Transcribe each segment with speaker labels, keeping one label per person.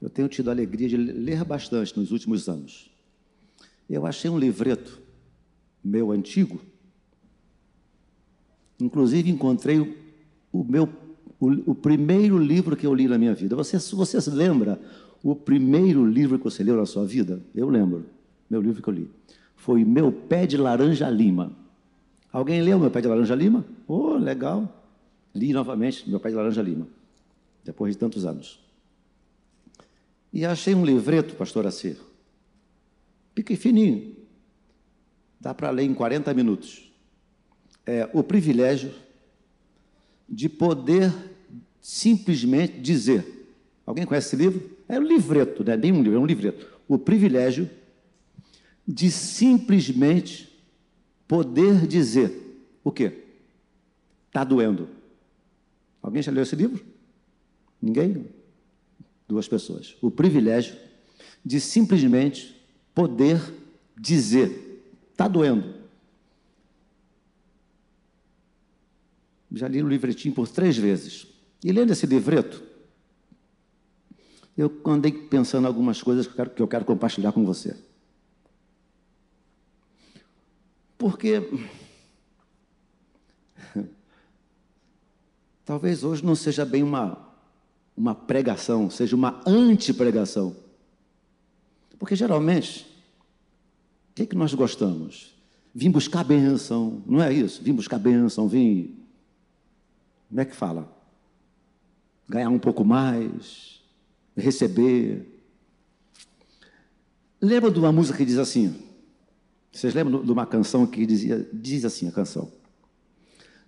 Speaker 1: Eu tenho tido a alegria de ler bastante nos últimos anos. Eu achei um livreto meu antigo. Inclusive encontrei o meu o, o primeiro livro que eu li na minha vida. Você, você se lembra o primeiro livro que você leu na sua vida? Eu lembro. Meu livro que eu li foi Meu Pé de Laranja Lima. Alguém leu Meu Pé de Laranja Lima? Oh, legal. Li novamente Meu Pé de Laranja Lima, depois de tantos anos. E achei um livreto, pastor Acir, fininho. Dá para ler em 40 minutos. É o privilégio de poder simplesmente dizer. Alguém conhece esse livro? É um livreto, não é nem um livro, é um livreto. O privilégio de simplesmente poder dizer o quê? Está doendo. Alguém já leu esse livro? Ninguém? Duas pessoas. O privilégio de simplesmente poder dizer: está doendo. Já li o livretinho por três vezes. E lendo esse livreto, eu andei pensando algumas coisas que eu quero, que eu quero compartilhar com você. Porque talvez hoje não seja bem uma, uma pregação, seja uma anti-pregação. Porque geralmente, o que, é que nós gostamos? Vim buscar bênção, não é isso? Vim buscar bênção, vim. Como é que fala? Ganhar um pouco mais, receber. Lembra de uma música que diz assim? Vocês lembram de uma canção que dizia, diz assim a canção?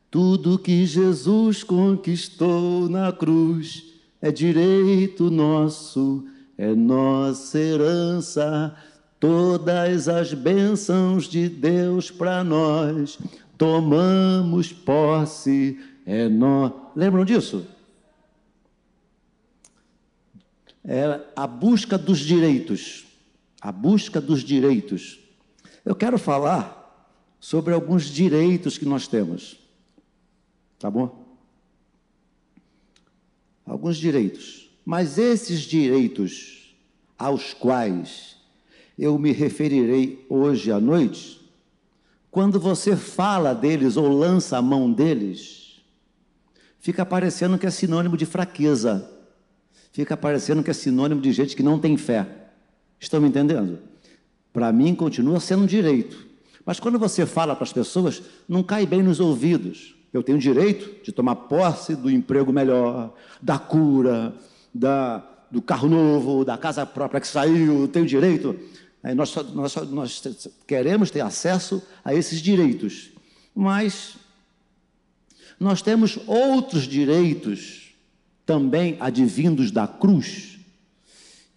Speaker 1: Tudo que Jesus conquistou na cruz é direito nosso, é nossa herança. Todas as bênçãos de Deus para nós, tomamos posse, é nós. Lembram disso? É a busca dos direitos. A busca dos direitos. Eu quero falar sobre alguns direitos que nós temos. Tá bom? Alguns direitos. Mas esses direitos aos quais eu me referirei hoje à noite, quando você fala deles ou lança a mão deles, fica parecendo que é sinônimo de fraqueza. Fica parecendo que é sinônimo de gente que não tem fé. Estão me entendendo? Para mim, continua sendo um direito. Mas quando você fala para as pessoas, não cai bem nos ouvidos. Eu tenho direito de tomar posse do emprego melhor, da cura, da, do carro novo, da casa própria que saiu, tenho direito. Aí nós, nós, nós queremos ter acesso a esses direitos. Mas nós temos outros direitos também advindos da cruz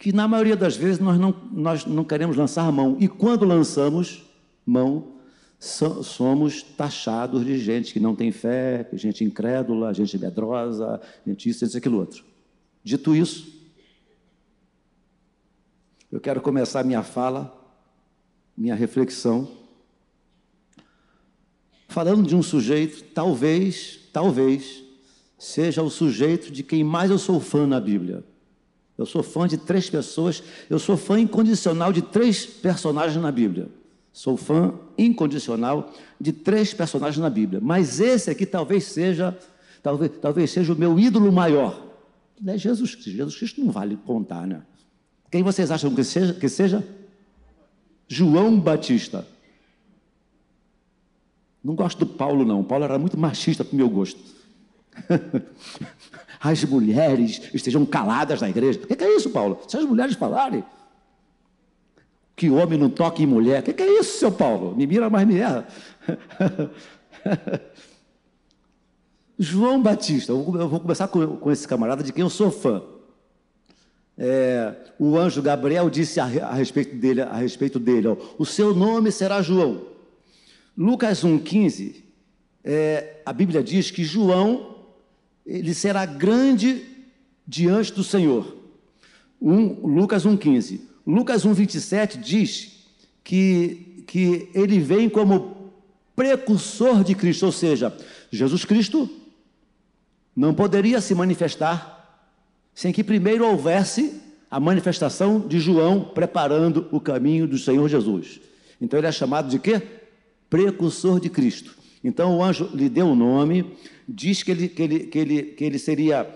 Speaker 1: que na maioria das vezes nós não, nós não queremos lançar mão. E quando lançamos mão, somos taxados de gente que não tem fé, gente incrédula, gente medrosa, gente isso, isso, aquilo outro. Dito isso, eu quero começar minha fala, minha reflexão, falando de um sujeito, talvez, talvez, seja o sujeito de quem mais eu sou fã na Bíblia. Eu sou fã de três pessoas, eu sou fã incondicional de três personagens na Bíblia. Sou fã incondicional de três personagens na Bíblia. Mas esse aqui talvez seja, talvez, talvez seja o meu ídolo maior. É Jesus Cristo. Jesus Cristo não vale contar, né? Quem vocês acham que seja? Que seja? João Batista. Não gosto do Paulo, não. O Paulo era muito machista para o meu gosto. as mulheres estejam caladas na igreja. O que é isso, Paulo? Se as mulheres falarem que homem não toque em mulher, o que é isso, seu Paulo? Me mira, mas me erra. João Batista, eu vou começar com, com, esse camarada de quem eu sou fã. É, o anjo Gabriel disse a, a, respeito dele, a respeito dele, ó, o seu nome será João. Lucas 1,15, é, a Bíblia diz que João ele será grande diante do Senhor. Um, Lucas 1,15. Lucas 1,27 diz que, que ele vem como precursor de Cristo, ou seja, Jesus Cristo não poderia se manifestar sem que primeiro houvesse a manifestação de João preparando o caminho do Senhor Jesus. Então ele é chamado de quê? Precursor de Cristo. Então o anjo lhe deu o nome, diz que ele, que ele, que ele, que ele seria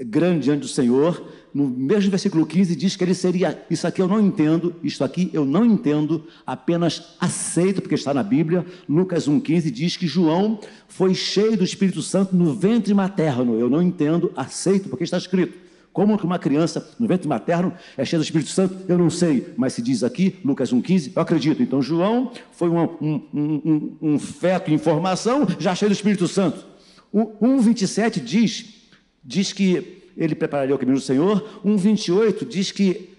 Speaker 1: grande diante do Senhor. No mesmo versículo 15 diz que ele seria. Isso aqui eu não entendo, isso aqui eu não entendo, apenas aceito, porque está na Bíblia. Lucas 1,15 diz que João foi cheio do Espírito Santo no ventre materno. Eu não entendo, aceito, porque está escrito. Como que uma criança no ventre materno é cheia do Espírito Santo? Eu não sei, mas se diz aqui, Lucas 1,15, eu acredito. Então, João foi um, um, um, um feto em formação, já cheio do Espírito Santo. 1,27 diz, diz que ele prepararia o caminho do Senhor. 1,28 diz que,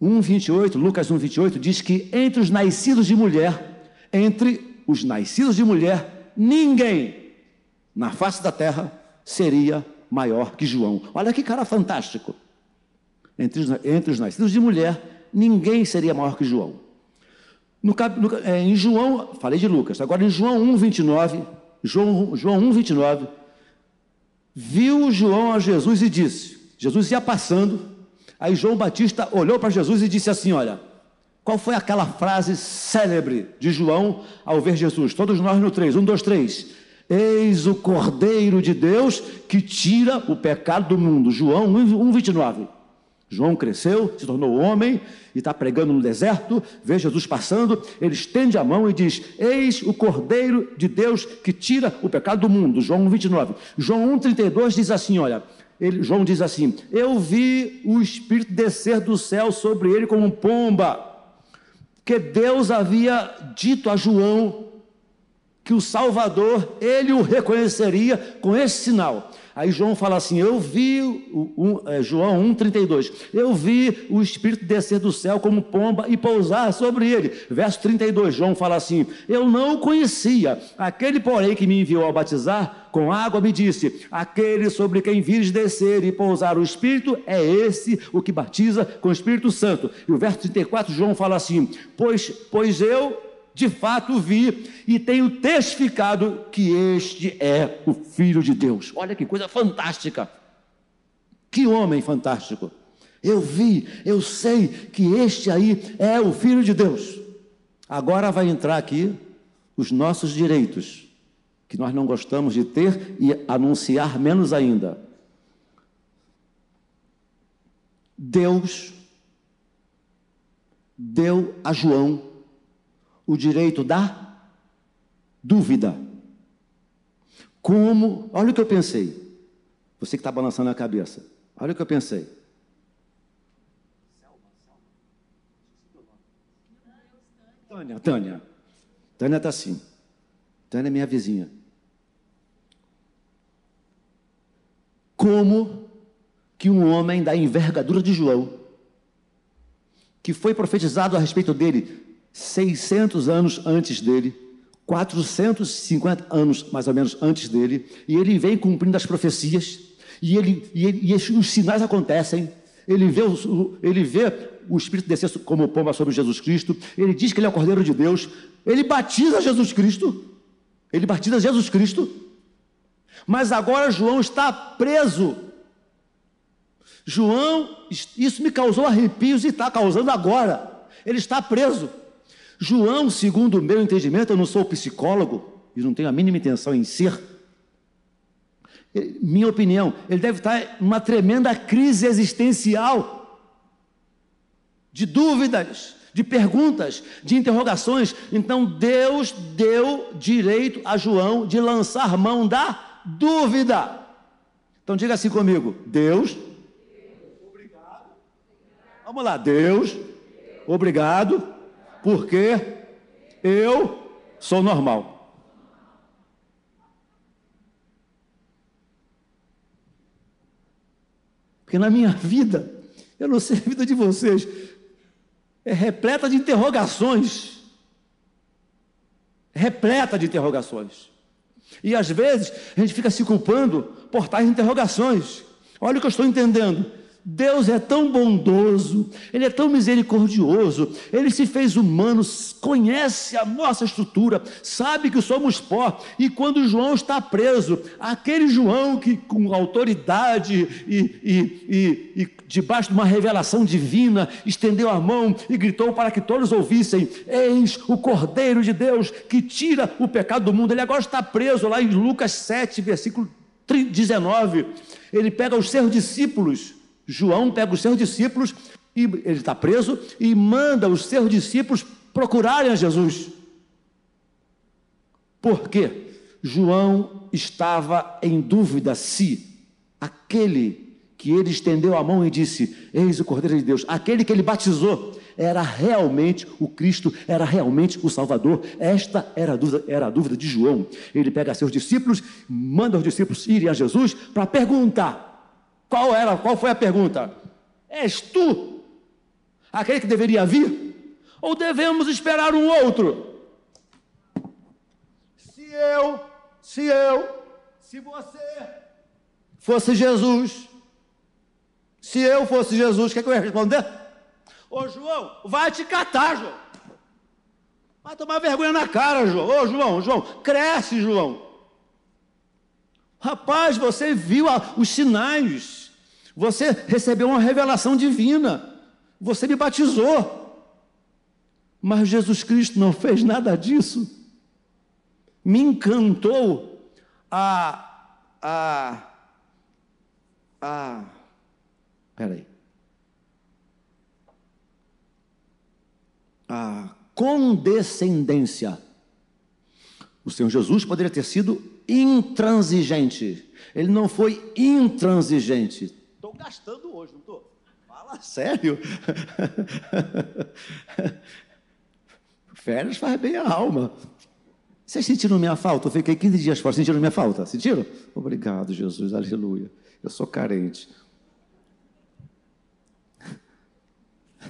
Speaker 1: 1,28, Lucas 1,28 diz que entre os nascidos de mulher, entre os nascidos de mulher, ninguém na face da terra seria maior que João. Olha que cara fantástico. Entre os, entre os nascidos de mulher, ninguém seria maior que João. No, no, é, em João, falei de Lucas, agora em João 1, 29, João, João 1, 29, viu João a Jesus e disse: Jesus ia passando, aí João Batista olhou para Jesus e disse assim: Olha, qual foi aquela frase célebre de João ao ver Jesus? Todos nós no 3, 1, 2, 3. Eis o Cordeiro de Deus que tira o pecado do mundo. João 1, 29. João cresceu, se tornou homem e está pregando no deserto. Vê Jesus passando, ele estende a mão e diz: Eis o Cordeiro de Deus que tira o pecado do mundo. João 1, 29. João 1, 32 diz assim: Olha, ele, João diz assim: Eu vi o Espírito descer do céu sobre ele como um pomba, que Deus havia dito a João que o Salvador, ele o reconheceria com esse sinal. Aí João fala assim: Eu vi, é, João 1,32, eu vi o Espírito descer do céu como pomba e pousar sobre ele. Verso 32, João fala assim: Eu não o conhecia. Aquele, porém, que me enviou a batizar com água, me disse: Aquele sobre quem vires descer e pousar o Espírito, é esse o que batiza com o Espírito Santo. E o verso 34, João fala assim: Pois, pois eu de fato vi e tenho testificado que este é o Filho de Deus. Olha que coisa fantástica! Que homem fantástico! Eu vi, eu sei que este aí é o Filho de Deus. Agora vai entrar aqui os nossos direitos, que nós não gostamos de ter e anunciar menos ainda. Deus deu a João o direito da dúvida. Como, olha o que eu pensei. Você que está balançando a cabeça, olha o que eu pensei. Tânia, Tânia. Tânia está assim. Tânia é minha vizinha. Como que um homem da envergadura de João, que foi profetizado a respeito dele 600 anos antes dele, 450 anos mais ou menos antes dele, e ele vem cumprindo as profecias, e, ele, e, ele, e os sinais acontecem. Ele vê, o, ele vê o Espírito descer como pomba sobre Jesus Cristo, ele diz que ele é o Cordeiro de Deus, ele batiza Jesus Cristo, ele batiza Jesus Cristo, mas agora João está preso. João, isso me causou arrepios e está causando agora. Ele está preso. João, segundo o meu entendimento, eu não sou psicólogo e não tenho a mínima intenção em ser. Minha opinião, ele deve estar numa tremenda crise existencial de dúvidas, de perguntas, de interrogações. Então Deus deu direito a João de lançar mão da dúvida. Então diga assim comigo: Deus, obrigado. Vamos lá, Deus, obrigado porque eu sou normal. Porque na minha vida, eu não sei a vida de vocês, é repleta de interrogações. Repleta de interrogações. E às vezes a gente fica se culpando por tais interrogações. Olha o que eu estou entendendo. Deus é tão bondoso, Ele é tão misericordioso, Ele se fez humano, conhece a nossa estrutura, sabe que somos pó, e quando João está preso, aquele João que com autoridade e, e, e, e debaixo de uma revelação divina, estendeu a mão e gritou para que todos ouvissem: Eis o Cordeiro de Deus que tira o pecado do mundo. Ele agora está preso lá em Lucas 7, versículo 19. Ele pega os seus discípulos João pega os seus discípulos, e ele está preso, e manda os seus discípulos procurarem a Jesus. Por quê? João estava em dúvida se aquele que ele estendeu a mão e disse: Eis o Cordeiro de Deus, aquele que ele batizou, era realmente o Cristo, era realmente o Salvador. Esta era a dúvida, era a dúvida de João. Ele pega seus discípulos, manda os discípulos irem a Jesus para perguntar qual era? Qual foi a pergunta? És tu aquele que deveria vir? Ou devemos esperar um outro? Se eu, se eu, se você fosse Jesus, se eu fosse Jesus, o que, é que eu ia responder? Ô João, vai te catar, João. Vai tomar vergonha na cara, João. Ô João, João, cresce, João. Rapaz, você viu os sinais, você recebeu uma revelação divina, você me batizou. Mas Jesus Cristo não fez nada disso. Me encantou a. a. a. Peraí. A condescendência. O Senhor Jesus poderia ter sido intransigente. Ele não foi intransigente. Estou gastando hoje, não estou? Fala sério. Férias faz bem a alma. Vocês sentiram minha falta? Eu fiquei 15 dias fora. Sentiram minha falta? Sentiram? Obrigado, Jesus. Aleluia. Eu sou carente.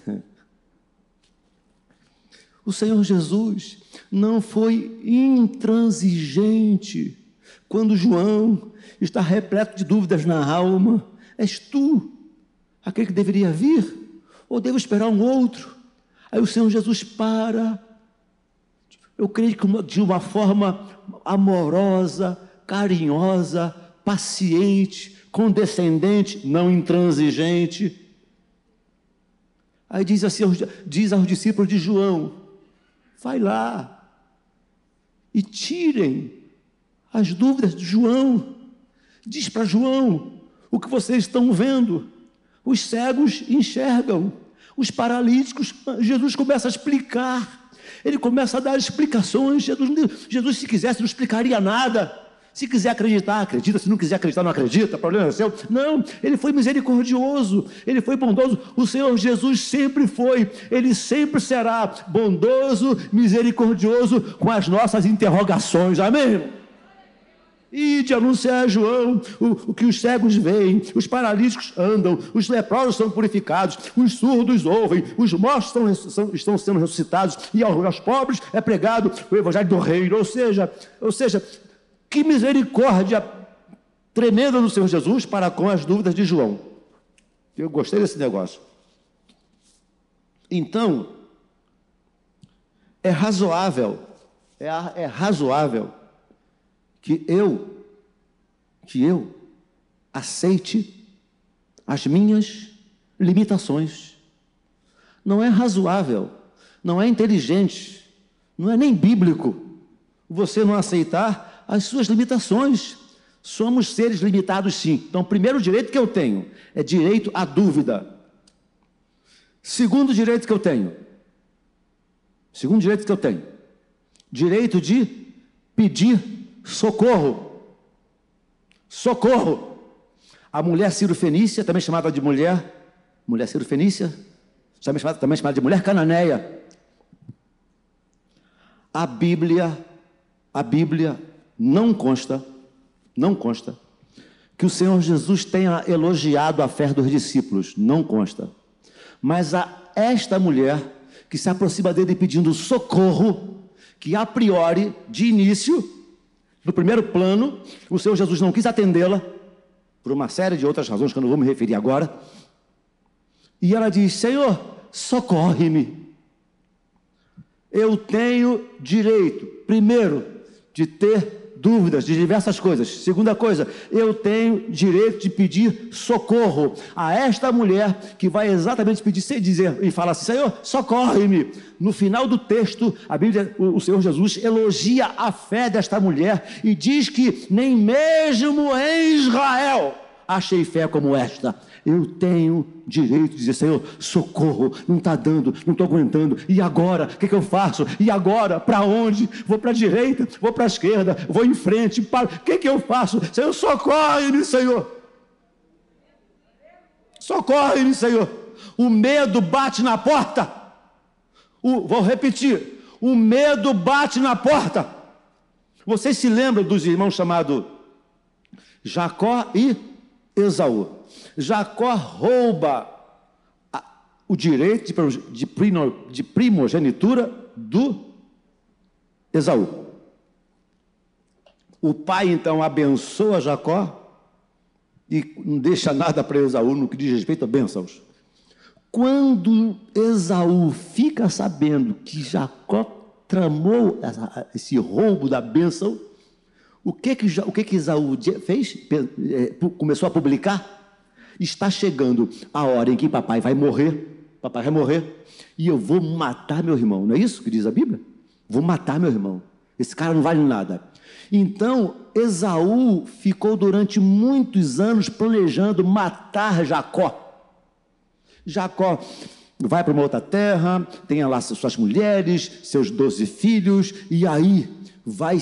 Speaker 1: O Senhor Jesus não foi intransigente quando João está repleto de dúvidas na alma, és tu aquele que deveria vir? Ou devo esperar um outro? Aí o Senhor Jesus para. Eu creio que de uma forma amorosa, carinhosa, paciente, condescendente, não intransigente. Aí diz assim, diz aos discípulos de João: vai lá e tirem as dúvidas de João. Diz para João o que vocês estão vendo. Os cegos enxergam, os paralíticos, Jesus começa a explicar. Ele começa a dar explicações. Jesus, Jesus se quisesse, não explicaria nada. Se quiser acreditar, acredita. Se não quiser acreditar, não acredita. Problema é seu. Não, ele foi misericordioso. Ele foi bondoso. O Senhor Jesus sempre foi. Ele sempre será bondoso, misericordioso com as nossas interrogações. Amém? E de anunciar João o, o, que os cegos veem, os paralíticos andam, os leprosos são purificados, os surdos ouvem, os mortos estão, são, estão sendo ressuscitados, e aos, aos, pobres é pregado o evangelho do reino. Ou seja, ou seja, que misericórdia tremenda do Senhor Jesus para com as dúvidas de João. Eu gostei desse negócio. Então, é razoável, é, é razoável que eu, que eu aceite as minhas limitações. Não é razoável, não é inteligente, não é nem bíblico você não aceitar as suas limitações. Somos seres limitados, sim. Então, o primeiro direito que eu tenho é direito à dúvida. Segundo direito que eu tenho, segundo direito que eu tenho, direito de pedir socorro. Socorro. A mulher Ciro-Fenícia, também chamada de mulher, mulher Ciro-Fenícia, também chamada, também chamada de mulher cananeia. A Bíblia, a Bíblia não consta, não consta, que o Senhor Jesus tenha elogiado a fé dos discípulos, não consta. Mas a esta mulher que se aproxima dele pedindo socorro, que a priori, de início, no primeiro plano, o Senhor Jesus não quis atendê-la, por uma série de outras razões que eu não vou me referir agora. E ela diz: Senhor, socorre-me. Eu tenho direito, primeiro, de ter dúvidas de diversas coisas. Segunda coisa, eu tenho direito de pedir socorro a esta mulher que vai exatamente pedir sem dizer e fala assim: Senhor, socorre-me. No final do texto, a Bíblia, o Senhor Jesus elogia a fé desta mulher e diz que nem mesmo em Israel achei fé como esta. Eu tenho direito de dizer, Senhor, socorro, não está dando, não estou aguentando. E agora? O que, que, eu faço? E agora? Para onde? Vou para a direita? Vou para a esquerda? Vou em frente? Para... O que, que eu faço? Senhor, socorre-me, Senhor. Socorre-me, Senhor. O medo bate na porta. O... Vou repetir. O medo bate na porta. Vocês se lembram dos irmãos chamados Jacó e Esaú? Jacó rouba o direito de primogenitura do Esaú. O pai então abençoa Jacó e não deixa nada para Esaú no que diz respeito a bênçãos. Quando Esaú fica sabendo que Jacó tramou esse roubo da bênção, o que que, o que, que Esaú fez? É, começou a publicar? Está chegando a hora em que papai vai morrer, papai vai morrer, e eu vou matar meu irmão. Não é isso que diz a Bíblia? Vou matar meu irmão. Esse cara não vale nada. Então, Esaú ficou durante muitos anos planejando matar Jacó. Jacó vai para uma outra terra, tem lá suas mulheres, seus doze filhos, e aí vai,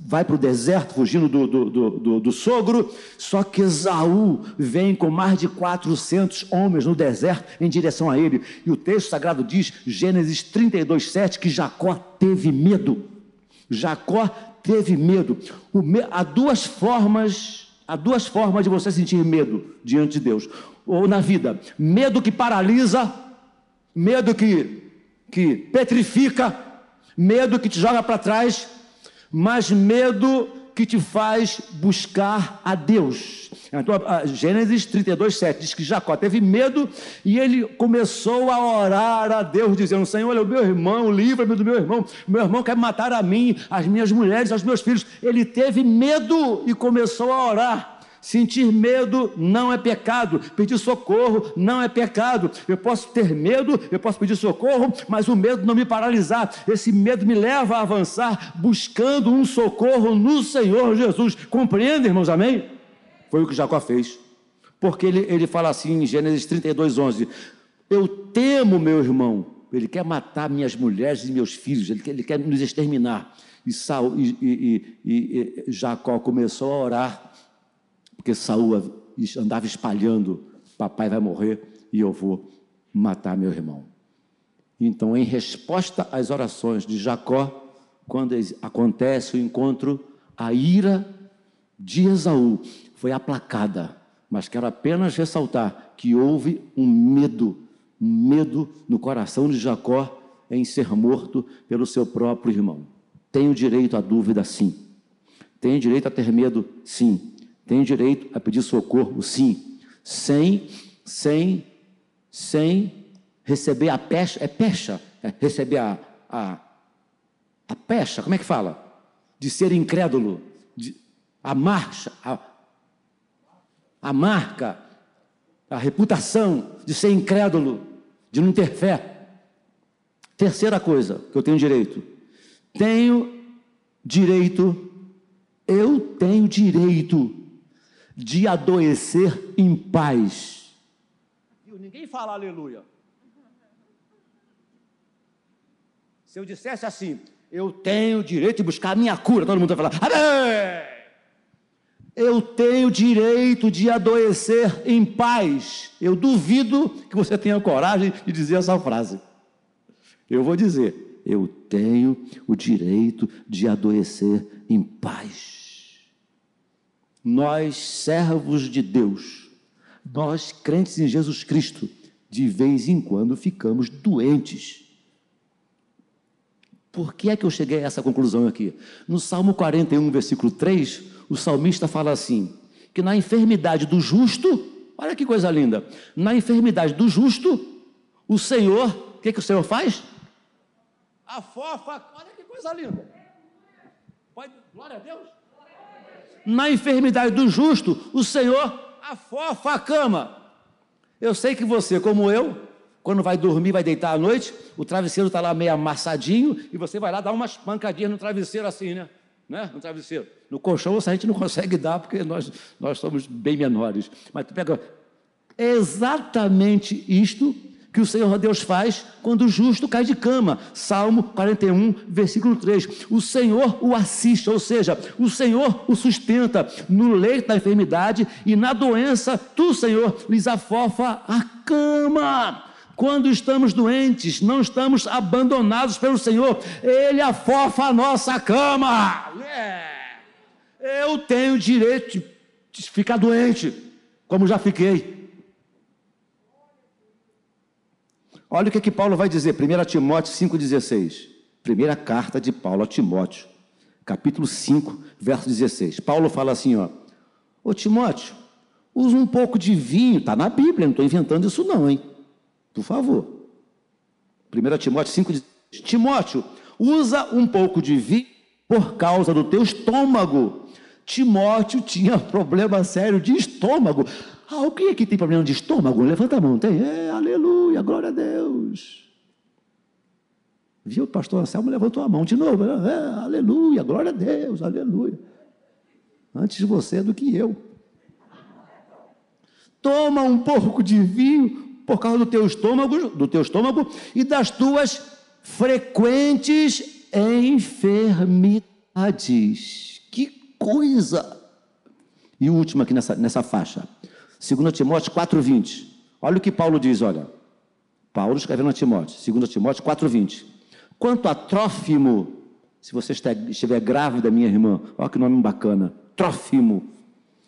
Speaker 1: vai para o deserto, fugindo do, do, do, do, sogro, só que Esaú vem com mais de 400 homens no deserto em direção a ele. E o texto sagrado diz, Gênesis 32, 7, que Jacó teve medo. Jacó teve medo. Me... Há duas formas, há duas formas de você sentir medo diante de Deus. Ou na vida, medo que paralisa, medo que, que petrifica, medo que te joga para trás, mas medo que te faz buscar a Deus. Então, Gênesis 32, 7 diz que Jacó teve medo e ele começou a orar a Deus, dizendo: Senhor, olha, o meu irmão, livra-me do meu irmão, meu irmão quer matar a mim, as minhas mulheres, os meus filhos. Ele teve medo e começou a orar. Sentir medo não é pecado, pedir socorro não é pecado. Eu posso ter medo, eu posso pedir socorro, mas o medo não me paralisar. Esse medo me leva a avançar buscando um socorro no Senhor Jesus. Compreende, irmãos? Amém? Foi o que Jacó fez. Porque ele, ele fala assim em Gênesis 32, 11: Eu temo meu irmão, ele quer matar minhas mulheres e meus filhos, ele quer, ele quer nos exterminar. E, Saul, e, e, e Jacó começou a orar porque Saul andava espalhando: papai vai morrer e eu vou matar meu irmão. Então, em resposta às orações de Jacó, quando acontece o encontro, a ira de Esaú foi aplacada. Mas quero apenas ressaltar que houve um medo, um medo no coração de Jacó em ser morto pelo seu próprio irmão. Tenho direito à dúvida, sim. Tenho direito a ter medo, sim. Tem direito a pedir socorro, sim, sem, sem, sem receber a pecha, é pecha, é receber a, a, a pecha, como é que fala? De ser incrédulo, de, a marcha, a, a marca, a reputação de ser incrédulo, de não ter fé. Terceira coisa que eu tenho direito, tenho direito, eu tenho direito de adoecer em paz. Ninguém fala aleluia. Se eu dissesse assim, eu tenho direito de buscar a minha cura, todo mundo vai falar, amém! Eu tenho direito de adoecer em paz. Eu duvido que você tenha coragem de dizer essa frase. Eu vou dizer, eu tenho o direito de adoecer em paz nós, servos de Deus, nós, crentes em Jesus Cristo, de vez em quando ficamos doentes. Por que é que eu cheguei a essa conclusão aqui? No Salmo 41, versículo 3, o salmista fala assim: que na enfermidade do justo olha que coisa linda. Na enfermidade do justo, o Senhor, o que, que o Senhor faz? Afofa, olha que coisa linda. Pode, glória a Deus. Na enfermidade do justo, o Senhor afofa a cama. Eu sei que você, como eu, quando vai dormir, vai deitar à noite, o travesseiro está lá meio amassadinho e você vai lá dar umas pancadinhas no travesseiro assim, né? né? No travesseiro. No colchão a gente não consegue dar porque nós, nós somos bem menores. Mas tu pega exatamente isto que o Senhor Deus faz quando o justo cai de cama. Salmo 41, versículo 3. O Senhor o assiste, ou seja, o Senhor o sustenta no leito da enfermidade e na doença, tu, Senhor, lhes afofa a cama. Quando estamos doentes, não estamos abandonados pelo Senhor, Ele afofa a nossa cama. Yeah. Eu tenho direito de ficar doente, como já fiquei. Olha o que, que Paulo vai dizer, 1 Timóteo 5,16. Primeira carta de Paulo a Timóteo, capítulo 5, verso 16. Paulo fala assim: ó, Ô Timóteo, usa um pouco de vinho, está na Bíblia, não estou inventando isso, não, hein? Por favor. 1 Timóteo 5,16. Timóteo, usa um pouco de vinho por causa do teu estômago. Timóteo tinha problema sério de estômago. Alguém aqui tem problema de estômago? Levanta a mão, tem? É, aleluia, glória a Deus. Viu? O pastor Anselmo levantou a mão de novo. É, aleluia, glória a Deus, aleluia. Antes de você do que eu. Toma um pouco de vinho por causa do teu estômago, do teu estômago e das tuas frequentes enfermidades. Que coisa! E o último aqui nessa, nessa faixa. 2 Timóteo 4,20. Olha o que Paulo diz, olha. Paulo escrevendo a Timóteo, 2 Timóteo 4,20. Quanto a Trófimo, se você estiver grávida, minha irmã, olha que nome bacana, Trófimo,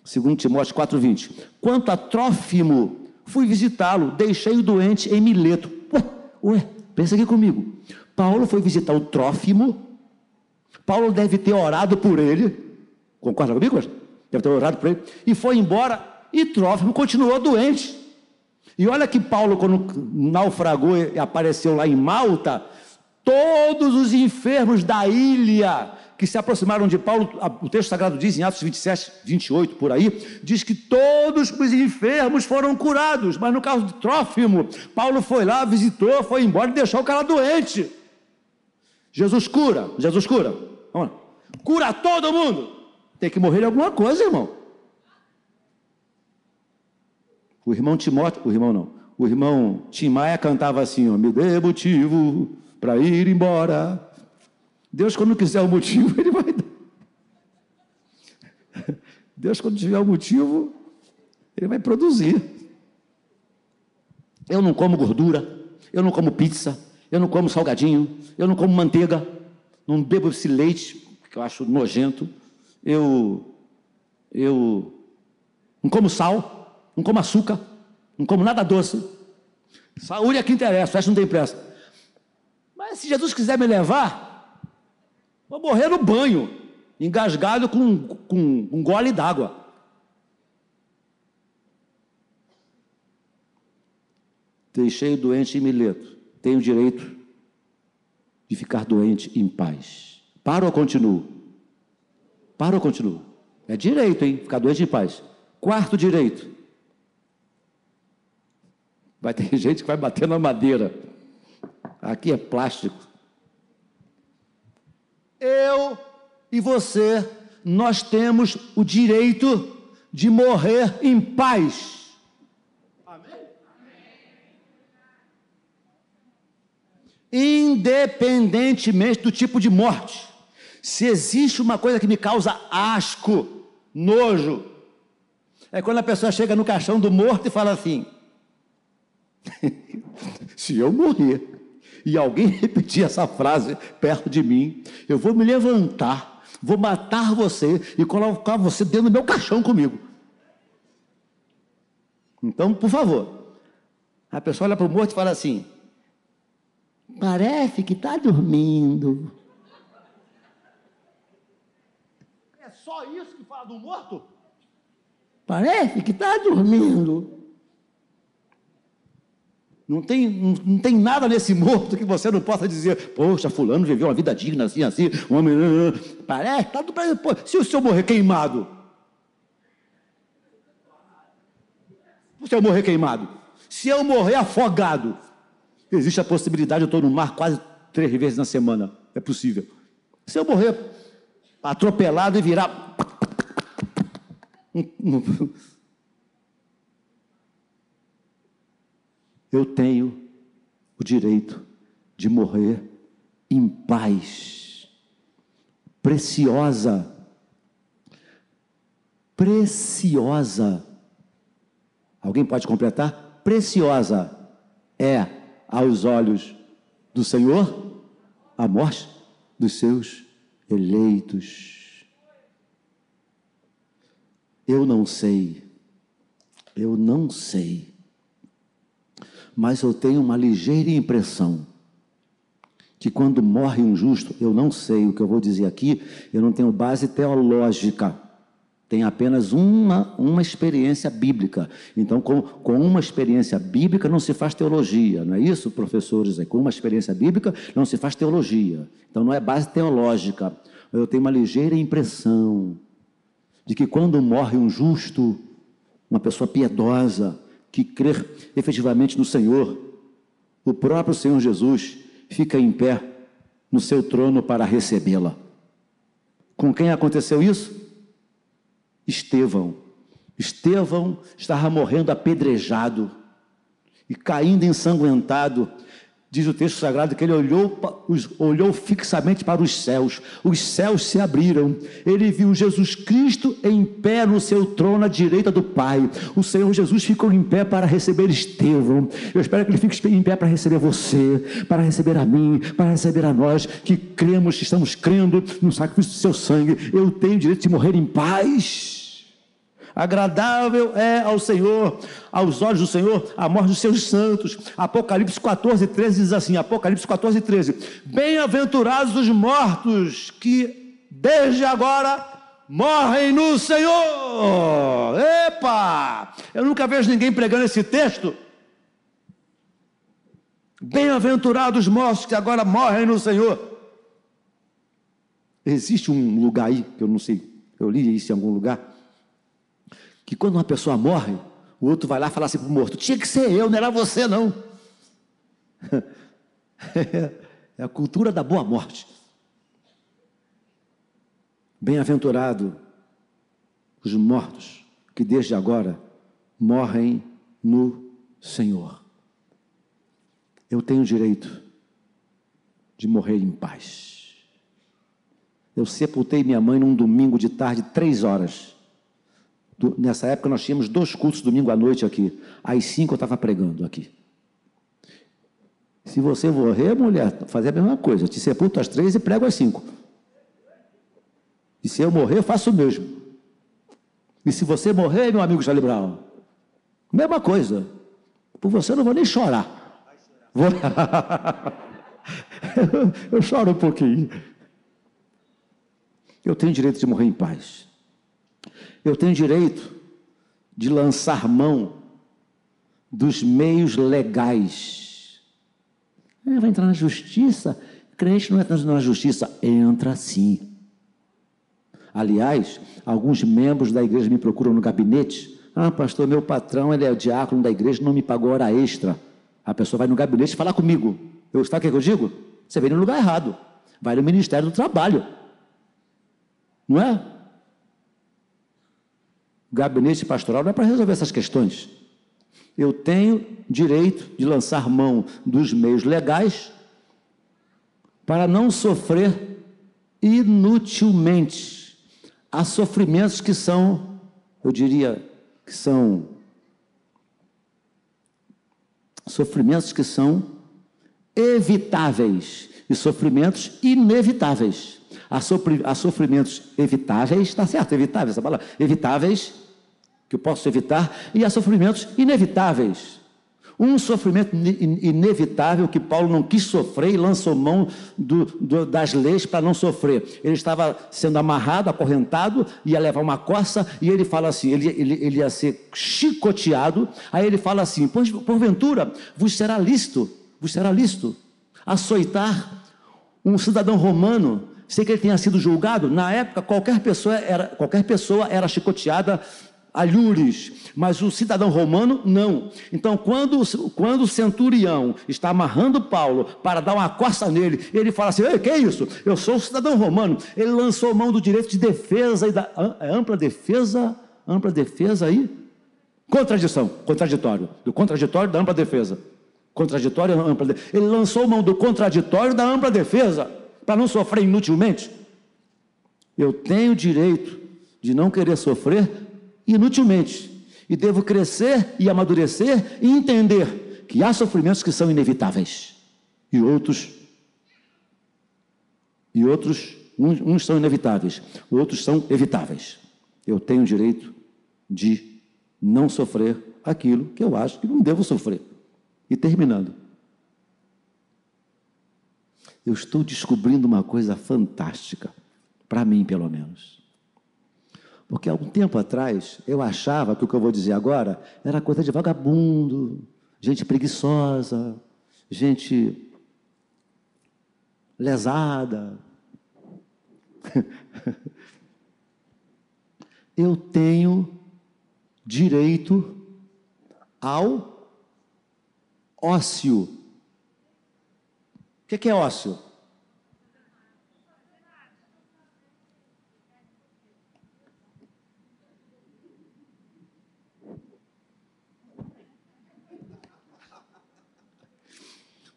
Speaker 1: 2 Timóteo 4,20. Quanto a Trófimo, fui visitá-lo, deixei-o doente em Mileto. Ué, ué, pensa aqui comigo. Paulo foi visitar o Trófimo, Paulo deve ter orado por ele, concorda comigo? Deve ter orado por ele, e foi embora e Trófimo continuou doente. E olha que Paulo, quando naufragou e apareceu lá em Malta, todos os enfermos da ilha que se aproximaram de Paulo, o texto sagrado diz em Atos 27, 28, por aí, diz que todos os enfermos foram curados, mas no caso de Trófimo, Paulo foi lá, visitou, foi embora e deixou o cara doente. Jesus cura, Jesus cura, cura todo mundo. Tem que morrer de alguma coisa, irmão. O irmão Timóteo, o irmão não, o irmão Tim Maia cantava assim, ó, me dê motivo para ir embora. Deus, quando quiser o motivo, ele vai dar. Deus, quando tiver o motivo, ele vai produzir. Eu não como gordura, eu não como pizza, eu não como salgadinho, eu não como manteiga, não bebo esse leite, que eu acho nojento, eu, eu não como sal, não como açúcar, não como nada doce. Saúde é que interessa, o resto não tem pressa. Mas se Jesus quiser me levar, vou morrer no banho, engasgado com, com um gole d'água. Deixei o doente em Mileto. Tenho direito de ficar doente em paz. Para ou continuo? Para ou continuo? É direito, hein? Ficar doente em paz. Quarto direito. Vai ter gente que vai bater na madeira. Aqui é plástico. Eu e você, nós temos o direito de morrer em paz. Amém? Independentemente do tipo de morte. Se existe uma coisa que me causa asco, nojo, é quando a pessoa chega no caixão do morto e fala assim: Se eu morrer e alguém repetir essa frase perto de mim, eu vou me levantar, vou matar você e colocar você dentro do meu caixão comigo. Então, por favor, a pessoa olha para o morto e fala assim: parece que está dormindo. É só isso que fala do morto? Parece que está dormindo. Não tem, não, tem nada nesse morto que você não possa dizer, poxa, fulano viveu uma vida digna, assim, assim, um homem. Parece, tá, pô, se o senhor morrer queimado. Se eu morrer queimado. Se eu morrer afogado. Existe a possibilidade, eu estou no mar quase três vezes na semana. É possível. Se eu morrer atropelado e virar. Eu tenho o direito de morrer em paz. Preciosa. Preciosa. Alguém pode completar? Preciosa é aos olhos do Senhor a morte dos seus eleitos. Eu não sei, eu não sei, mas eu tenho uma ligeira impressão que quando morre um justo, eu não sei o que eu vou dizer aqui, eu não tenho base teológica, tem apenas uma, uma experiência bíblica. Então, com, com uma experiência bíblica não se faz teologia, não é isso, professores? Com uma experiência bíblica não se faz teologia. Então, não é base teológica. Eu tenho uma ligeira impressão de que quando morre um justo, uma pessoa piedosa, que crê efetivamente no Senhor, o próprio Senhor Jesus fica em pé no seu trono para recebê-la. Com quem aconteceu isso? Estevão. Estevão estava morrendo apedrejado e caindo ensanguentado. Diz o texto sagrado que ele olhou, olhou fixamente para os céus, os céus se abriram, ele viu Jesus Cristo em pé no seu trono à direita do Pai. O Senhor Jesus ficou em pé para receber Estevão. Eu espero que ele fique em pé para receber você, para receber a mim, para receber a nós que cremos, que estamos crendo no sacrifício do seu sangue. Eu tenho o direito de morrer em paz Agradável é ao Senhor, aos olhos do Senhor, a morte dos seus santos. Apocalipse 14, 13 diz assim: Apocalipse 14, 13. Bem-aventurados os mortos que desde agora morrem no Senhor. Epa! Eu nunca vejo ninguém pregando esse texto. Bem-aventurados os mortos que agora morrem no Senhor. Existe um lugar aí, que eu não sei, eu li isso em algum lugar, que quando uma pessoa morre, o outro vai lá falar assim para o morto: tinha que ser eu, não era você, não. é a cultura da boa morte. Bem-aventurado os mortos que desde agora morrem no Senhor. Eu tenho direito de morrer em paz. Eu sepultei minha mãe num domingo de tarde, três horas. Do, nessa época nós tínhamos dois cultos domingo à noite aqui. Às cinco eu estava pregando aqui. Se você morrer, mulher, fazer a mesma coisa. Te sepulto às três e prego às cinco. E se eu morrer, faço o mesmo. E se você morrer, meu amigo Charlie Brown, mesma coisa. Por você eu não vou nem chorar. Vou... eu choro um pouquinho. Eu tenho direito de morrer em paz. Eu tenho direito de lançar mão dos meios legais. É, vai entrar na justiça? Crente não entra na justiça, entra sim. Aliás, alguns membros da igreja me procuram no gabinete. Ah, pastor, meu patrão, ele é o diácono da igreja, não me pagou hora extra. A pessoa vai no gabinete falar comigo. Eu, sabe o que eu digo? Você veio no lugar errado. Vai no Ministério do Trabalho. Não é? Gabinete pastoral não é para resolver essas questões. Eu tenho direito de lançar mão dos meios legais para não sofrer inutilmente. Há sofrimentos que são, eu diria, que são sofrimentos que são evitáveis e sofrimentos inevitáveis. Há, sofrimentos evitáveis, está certo, evitáveis, essa palavra, evitáveis que eu posso evitar, e há sofrimentos inevitáveis. Um sofrimento inevitável que Paulo não quis sofrer e lançou mão do, do, das leis para não sofrer. Ele estava sendo amarrado, acorrentado, ia levar uma coça e ele fala assim: ele, ele, ele ia ser chicoteado. Aí ele fala assim: porventura vos será lícito, vos será lícito açoitar um cidadão romano sem que ele tenha sido julgado. Na época, qualquer pessoa era, qualquer pessoa era chicoteada alhures, mas o cidadão romano não. Então, quando, quando o centurião está amarrando Paulo para dar uma coça nele, ele fala assim: Ei, que é isso? Eu sou um cidadão romano. Ele lançou mão do direito de defesa e da é ampla defesa, ampla defesa aí? Contradição, contraditório, do contraditório da ampla defesa. Contraditório ampla defesa. Ele lançou mão do contraditório da ampla defesa para não sofrer inutilmente. Eu tenho direito de não querer sofrer inutilmente. E devo crescer e amadurecer e entender que há sofrimentos que são inevitáveis e outros e outros uns, são inevitáveis, outros são evitáveis. Eu tenho o direito de não sofrer aquilo que eu acho que não devo sofrer. E terminando, eu estou descobrindo uma coisa fantástica, para mim pelo menos. Porque algum tempo atrás eu achava que o que eu vou dizer agora era coisa de vagabundo, gente preguiçosa, gente lesada. eu tenho direito ao ócio. O que é ócio?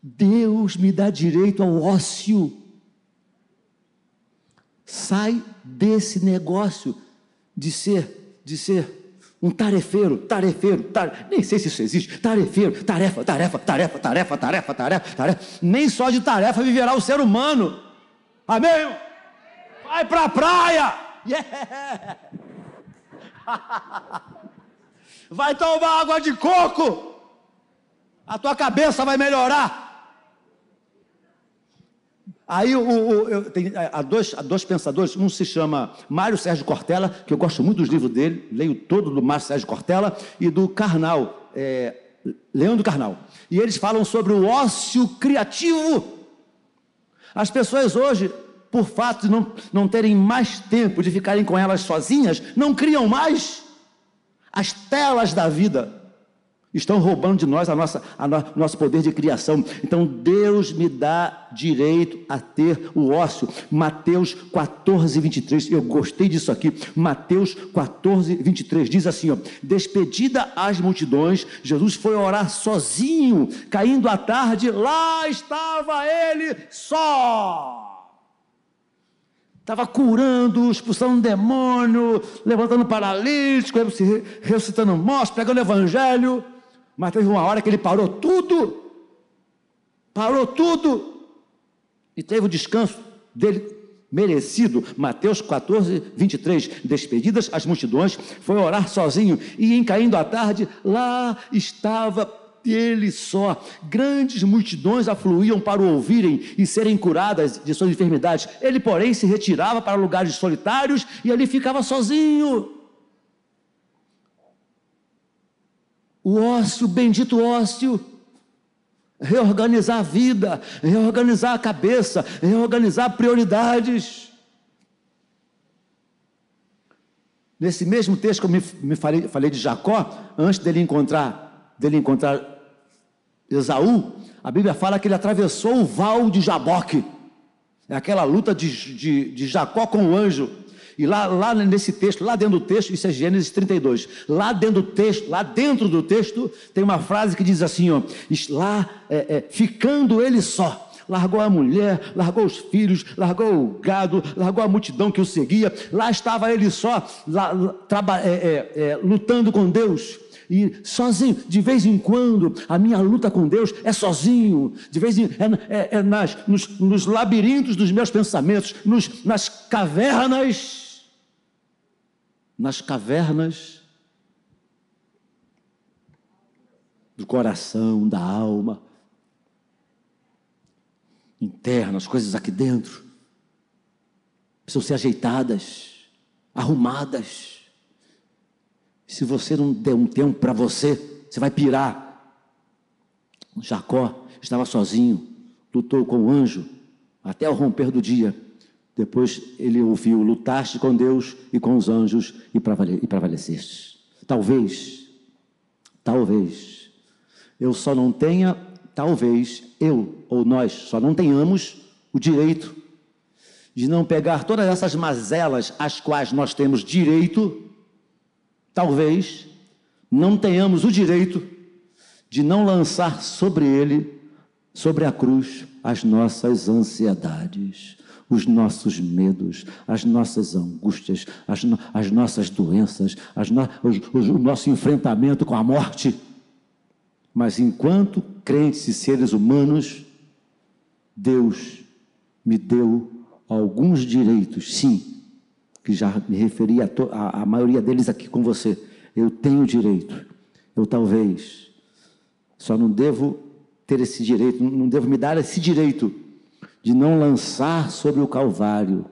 Speaker 1: Deus me dá direito ao ócio. Sai desse negócio de ser, de ser um tarefeiro, tarefeiro, nem sei se isso existe, tarefeiro, tarefa, tarefa, tarefa, tarefa, tarefa, tarefa, tarefa. Nem só de tarefa viverá o ser humano. Amém? Vai para a praia. Yeah. Vai tomar água de coco. A tua cabeça vai melhorar. Aí o, o, eu, tem, é, há, dois, há dois pensadores, um se chama Mário Sérgio Cortella, que eu gosto muito dos livros dele, leio todo do Mário Sérgio Cortella, e do Carnal, é, Leandro Carnal. E eles falam sobre o ócio criativo. As pessoas hoje, por fato de não, não terem mais tempo de ficarem com elas sozinhas, não criam mais as telas da vida. Estão roubando de nós a nossa, a no, nosso poder de criação. Então Deus me dá direito a ter o ócio. Mateus 14, 23. Eu gostei disso aqui. Mateus 14, 23 diz assim: ó, Despedida as multidões, Jesus foi orar sozinho. Caindo à tarde, lá estava ele só estava curando, expulsando demônio, levantando paralítico, ressuscitando mortos, pregando evangelho. Mas teve uma hora que ele parou tudo. Parou tudo. E teve o descanso dele merecido. Mateus 14, 23. Despedidas as multidões, foi orar sozinho. E em caindo à tarde, lá estava ele só. Grandes multidões afluíam para o ouvirem e serem curadas de suas enfermidades. Ele, porém, se retirava para lugares solitários e ali ficava sozinho. O ócio, bendito ócio, reorganizar a vida, reorganizar a cabeça, reorganizar prioridades. Nesse mesmo texto que eu me, me falei, falei, de Jacó, antes dele encontrar, dele encontrar Esaú, a Bíblia fala que ele atravessou o val de Jaboque. É aquela luta de, de, de Jacó com o anjo. E lá, lá nesse texto, lá dentro do texto, isso é Gênesis 32. Lá dentro do texto, lá dentro do texto, tem uma frase que diz assim: ó, lá é, é, ficando ele só largou a mulher, largou os filhos, largou o gado, largou a multidão que o seguia. Lá estava ele só, lá, é, é, é, lutando com Deus. E sozinho, de vez em quando, a minha luta com Deus é sozinho, de vez em é, é, é nas, nos, nos, labirintos dos meus pensamentos, nos, nas cavernas nas cavernas do coração, da alma, internas, coisas aqui dentro, precisam ser ajeitadas, arrumadas. Se você não der um tempo para você, você vai pirar. Jacó estava sozinho, lutou com o anjo até o romper do dia. Depois ele ouviu: lutaste com Deus e com os anjos e prevaleceste. Talvez, talvez, eu só não tenha, talvez eu ou nós só não tenhamos o direito de não pegar todas essas mazelas às quais nós temos direito, talvez não tenhamos o direito de não lançar sobre ele, sobre a cruz, as nossas ansiedades, os nossos medos, as nossas angústias, as, no, as nossas doenças, as no, o, o nosso enfrentamento com a morte. Mas enquanto crentes e seres humanos, Deus me deu alguns direitos, sim, que já me referi a, a, a maioria deles aqui com você. Eu tenho direito. Eu talvez só não devo ter esse direito, não devo me dar esse direito de não lançar sobre o Calvário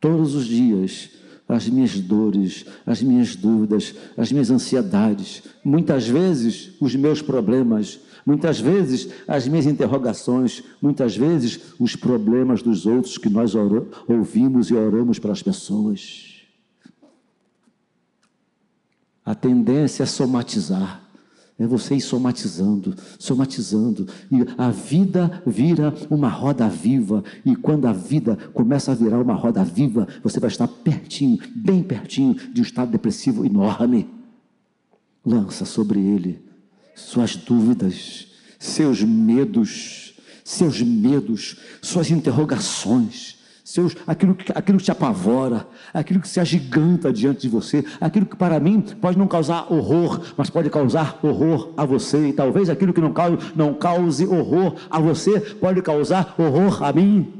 Speaker 1: todos os dias as minhas dores, as minhas dúvidas, as minhas ansiedades, muitas vezes os meus problemas, muitas vezes as minhas interrogações, muitas vezes os problemas dos outros que nós ouvimos e oramos para as pessoas. A tendência é somatizar. É você ir somatizando, somatizando. E a vida vira uma roda viva. E quando a vida começa a virar uma roda viva, você vai estar pertinho, bem pertinho de um estado depressivo enorme. Lança sobre ele suas dúvidas, seus medos, seus medos, suas interrogações seus, aquilo, aquilo que te apavora, aquilo que se agiganta diante de você, aquilo que para mim pode não causar horror, mas pode causar horror a você, e talvez aquilo que não cause, não cause horror a você pode causar horror a mim.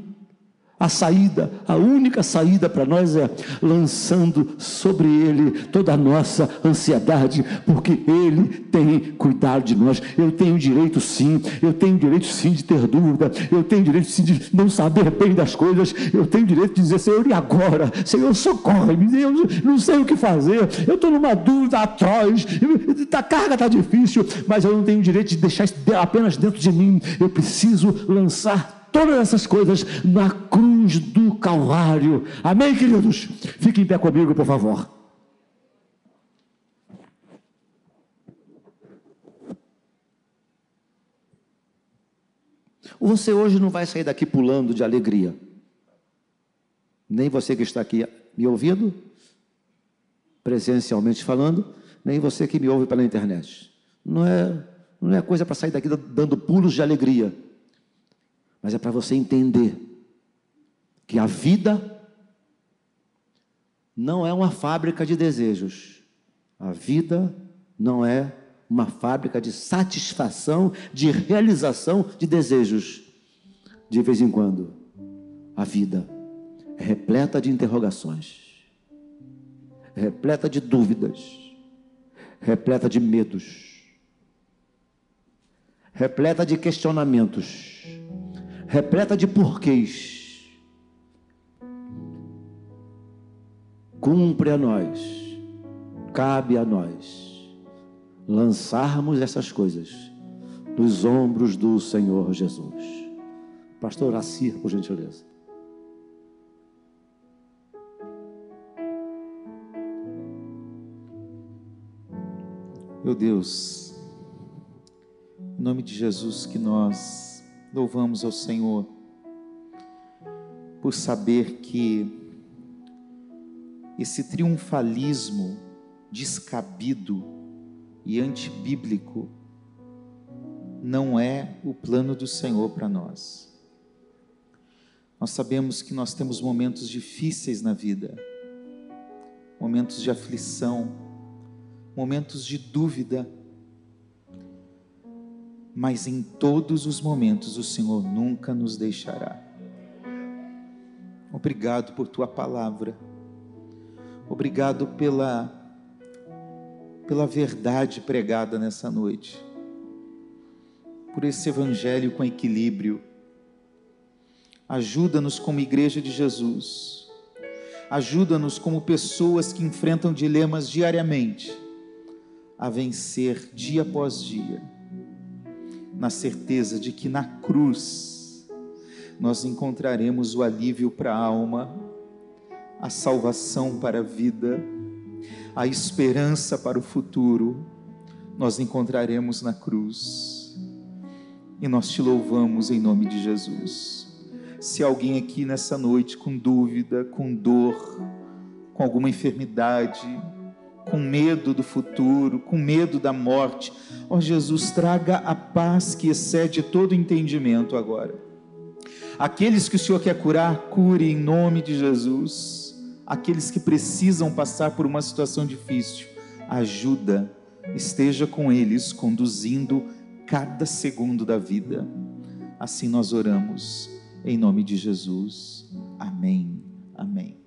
Speaker 1: A saída, a única saída para nós é lançando sobre Ele toda a nossa ansiedade, porque Ele tem cuidado de nós. Eu tenho direito sim, eu tenho direito sim de ter dúvida, eu tenho direito sim de não saber bem das coisas, eu tenho direito de dizer, Senhor, e agora? Senhor, socorre-me, eu não sei o que fazer, eu estou numa dúvida atroz, a carga está difícil, mas eu não tenho direito de deixar isso apenas dentro de mim, eu preciso lançar todas essas coisas na cruz do Calvário. Amém, queridos? Fiquem em pé comigo, por favor. Você hoje não vai sair daqui pulando de alegria. Nem você que está aqui me ouvindo, presencialmente falando, nem você que me ouve pela internet. Não é, não é coisa para sair daqui dando pulos de alegria mas é para você entender que a vida não é uma fábrica de desejos. A vida não é uma fábrica de satisfação, de realização de desejos. De vez em quando, a vida é repleta de interrogações, repleta de dúvidas, repleta de medos, repleta de questionamentos repleta de porquês. Cumpre a nós, cabe a nós, lançarmos essas coisas nos ombros do Senhor Jesus. Pastor Assir, por gentileza.
Speaker 2: Meu Deus, em nome de Jesus que nós Louvamos ao Senhor por saber que esse triunfalismo descabido e antibíblico não é o plano do Senhor para nós. Nós sabemos que nós temos momentos difíceis na vida, momentos de aflição, momentos de dúvida, mas em todos os momentos o Senhor nunca nos deixará. Obrigado por tua palavra. Obrigado pela pela verdade pregada nessa noite. por esse evangelho com equilíbrio. Ajuda-nos como igreja de Jesus. Ajuda-nos como pessoas que enfrentam dilemas diariamente a vencer dia após dia, na certeza de que na cruz nós encontraremos o alívio para a alma, a salvação para a vida, a esperança para o futuro, nós encontraremos na cruz. E nós te louvamos em nome de Jesus. Se alguém aqui nessa noite com dúvida, com dor, com alguma enfermidade, com medo do futuro, com medo da morte. Ó oh, Jesus, traga a paz que excede todo entendimento agora. Aqueles que o Senhor quer curar, cure em nome de Jesus. Aqueles que precisam passar por uma situação difícil, ajuda, esteja com eles, conduzindo cada segundo da vida. Assim nós oramos, em nome de Jesus. Amém. Amém.